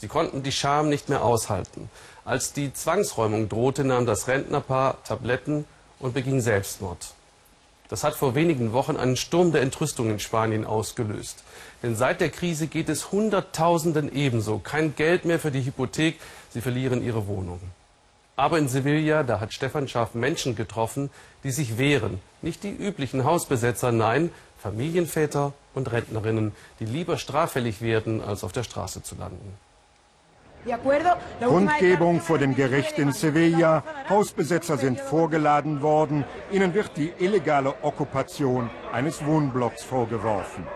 Sie konnten die Scham nicht mehr aushalten. Als die Zwangsräumung drohte, nahm das Rentnerpaar Tabletten und beging Selbstmord. Das hat vor wenigen Wochen einen Sturm der Entrüstung in Spanien ausgelöst. Denn seit der Krise geht es Hunderttausenden ebenso. Kein Geld mehr für die Hypothek, sie verlieren ihre Wohnung. Aber in Sevilla, da hat Stefan Schaff Menschen getroffen, die sich wehren. Nicht die üblichen Hausbesetzer, nein, Familienväter und Rentnerinnen, die lieber straffällig werden, als auf der Straße zu landen. Kundgebung vor dem Gericht in Sevilla. Hausbesetzer sind vorgeladen worden. Ihnen wird die illegale Okkupation eines Wohnblocks vorgeworfen.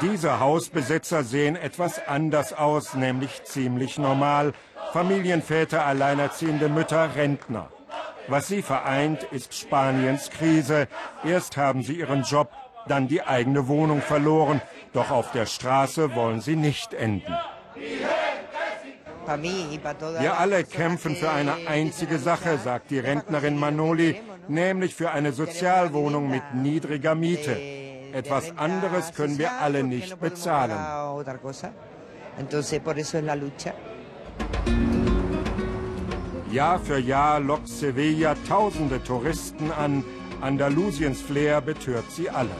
Diese Hausbesetzer sehen etwas anders aus, nämlich ziemlich normal. Familienväter, alleinerziehende Mütter, Rentner. Was sie vereint, ist Spaniens Krise. Erst haben sie ihren Job, dann die eigene Wohnung verloren. Doch auf der Straße wollen sie nicht enden. Wir alle kämpfen für eine einzige Sache, sagt die Rentnerin Manoli, nämlich für eine Sozialwohnung mit niedriger Miete. Etwas anderes können wir alle nicht bezahlen. Jahr für Jahr lockt Sevilla tausende Touristen an. Andalusiens Flair betört sie alle.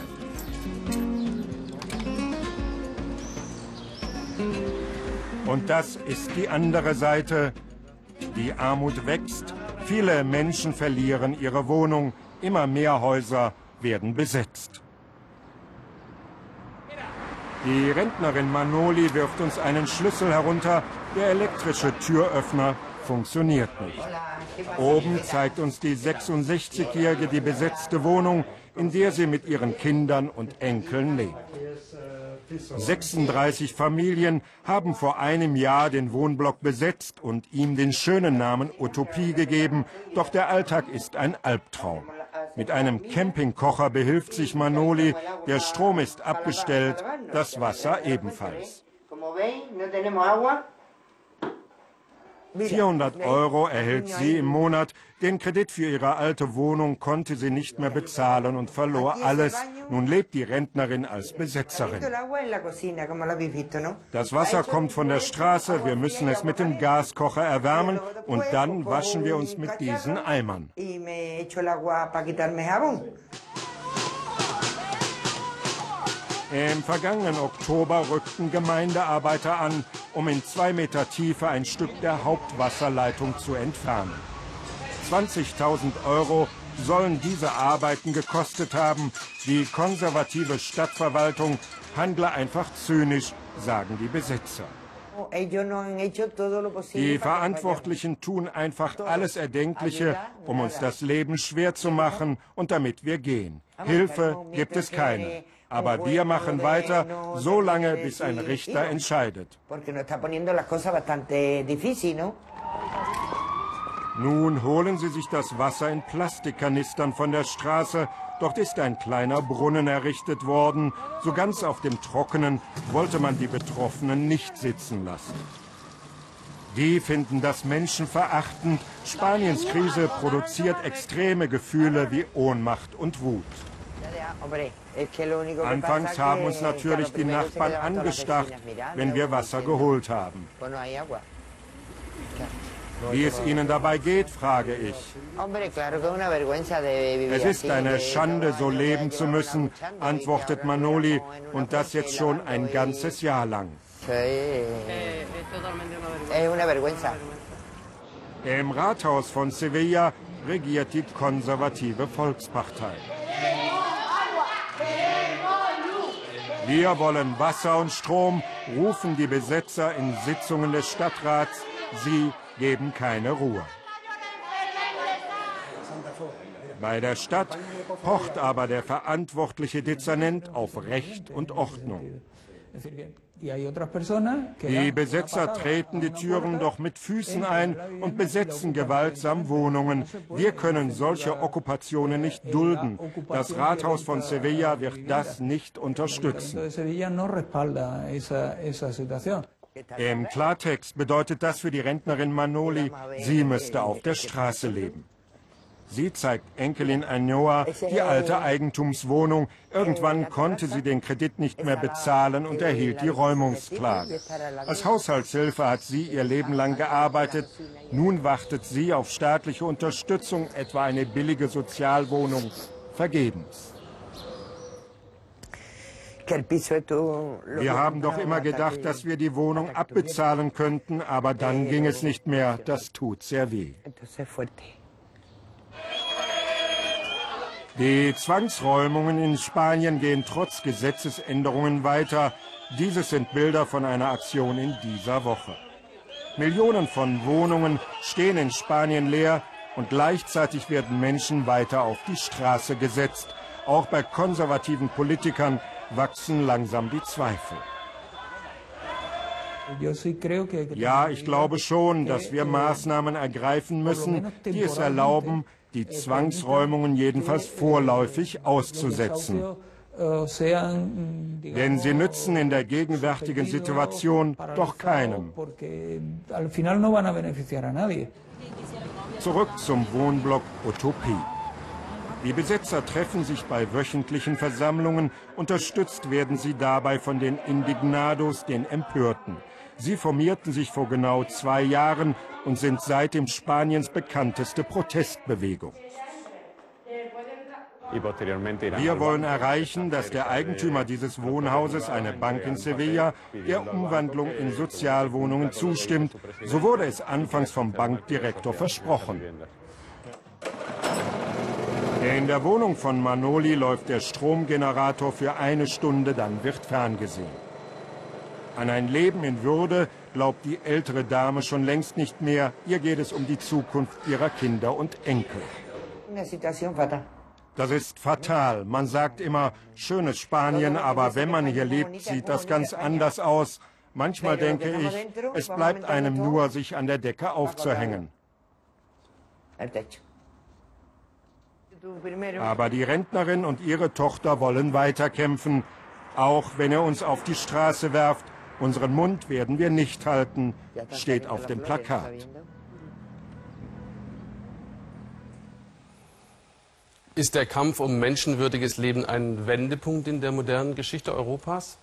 Und das ist die andere Seite. Die Armut wächst, viele Menschen verlieren ihre Wohnung, immer mehr Häuser werden besetzt. Die Rentnerin Manoli wirft uns einen Schlüssel herunter, der elektrische Türöffner funktioniert nicht. Oben zeigt uns die 66-Jährige die besetzte Wohnung, in der sie mit ihren Kindern und Enkeln lebt. 36 Familien haben vor einem Jahr den Wohnblock besetzt und ihm den schönen Namen Utopie gegeben. Doch der Alltag ist ein Albtraum. Mit einem Campingkocher behilft sich Manoli. Der Strom ist abgestellt, das Wasser ebenfalls. 400 Euro erhält sie im Monat. Den Kredit für ihre alte Wohnung konnte sie nicht mehr bezahlen und verlor alles. Nun lebt die Rentnerin als Besetzerin. Das Wasser kommt von der Straße. Wir müssen es mit dem Gaskocher erwärmen und dann waschen wir uns mit diesen Eimern. Im vergangenen Oktober rückten Gemeindearbeiter an, um in zwei Meter Tiefe ein Stück der Hauptwasserleitung zu entfernen. 20.000 Euro sollen diese Arbeiten gekostet haben. Die konservative Stadtverwaltung handle einfach zynisch, sagen die Besitzer. Die Verantwortlichen tun einfach alles Erdenkliche, um uns das Leben schwer zu machen und damit wir gehen. Hilfe gibt es keine. Aber wir machen weiter, so lange, bis ein Richter entscheidet. Nun holen sie sich das Wasser in Plastikkanistern von der Straße. Dort ist ein kleiner Brunnen errichtet worden. So ganz auf dem Trockenen wollte man die Betroffenen nicht sitzen lassen. Die finden das menschenverachtend. Spaniens Krise produziert extreme Gefühle wie Ohnmacht und Wut. Anfangs haben uns natürlich die Nachbarn angestarrt, wenn wir Wasser geholt haben. Wie es ihnen dabei geht, frage ich. Es ist eine Schande, so leben zu müssen, antwortet Manoli, und das jetzt schon ein ganzes Jahr lang. Im Rathaus von Sevilla regiert die konservative Volkspartei. Wir wollen Wasser und Strom, rufen die Besetzer in Sitzungen des Stadtrats. Sie geben keine Ruhe. Bei der Stadt pocht aber der verantwortliche Dezernent auf Recht und Ordnung. Die Besetzer treten die Türen doch mit Füßen ein und besetzen gewaltsam Wohnungen. Wir können solche Okkupationen nicht dulden. Das Rathaus von Sevilla wird das nicht unterstützen. Im Klartext bedeutet das für die Rentnerin Manoli, sie müsste auf der Straße leben. Sie zeigt Enkelin Anjoa die alte Eigentumswohnung. Irgendwann konnte sie den Kredit nicht mehr bezahlen und erhielt die Räumungsklage. Als Haushaltshilfe hat sie ihr Leben lang gearbeitet. Nun wartet sie auf staatliche Unterstützung, etwa eine billige Sozialwohnung. Vergebens. Wir haben doch immer gedacht, dass wir die Wohnung abbezahlen könnten, aber dann ging es nicht mehr. Das tut sehr weh. Die Zwangsräumungen in Spanien gehen trotz Gesetzesänderungen weiter. Dieses sind Bilder von einer Aktion in dieser Woche. Millionen von Wohnungen stehen in Spanien leer und gleichzeitig werden Menschen weiter auf die Straße gesetzt. Auch bei konservativen Politikern wachsen langsam die Zweifel. Ja, ich glaube schon, dass wir Maßnahmen ergreifen müssen, die es erlauben, die Zwangsräumungen jedenfalls vorläufig auszusetzen. Denn sie nützen in der gegenwärtigen Situation doch keinem. Zurück zum Wohnblock Utopie. Die Besitzer treffen sich bei wöchentlichen Versammlungen, unterstützt werden sie dabei von den Indignados, den Empörten. Sie formierten sich vor genau zwei Jahren und sind seitdem Spaniens bekannteste Protestbewegung. Wir wollen erreichen, dass der Eigentümer dieses Wohnhauses, eine Bank in Sevilla, der Umwandlung in Sozialwohnungen zustimmt. So wurde es anfangs vom Bankdirektor versprochen. In der Wohnung von Manoli läuft der Stromgenerator für eine Stunde, dann wird ferngesehen. An ein Leben in Würde glaubt die ältere Dame schon längst nicht mehr. Ihr geht es um die Zukunft ihrer Kinder und Enkel. Das ist fatal. Man sagt immer, schönes Spanien, aber wenn man hier lebt, sieht das ganz anders aus. Manchmal denke ich, es bleibt einem nur, sich an der Decke aufzuhängen. Aber die Rentnerin und ihre Tochter wollen weiterkämpfen, auch wenn er uns auf die Straße werft Unseren Mund werden wir nicht halten, steht auf dem Plakat. Ist der Kampf um menschenwürdiges Leben ein Wendepunkt in der modernen Geschichte Europas?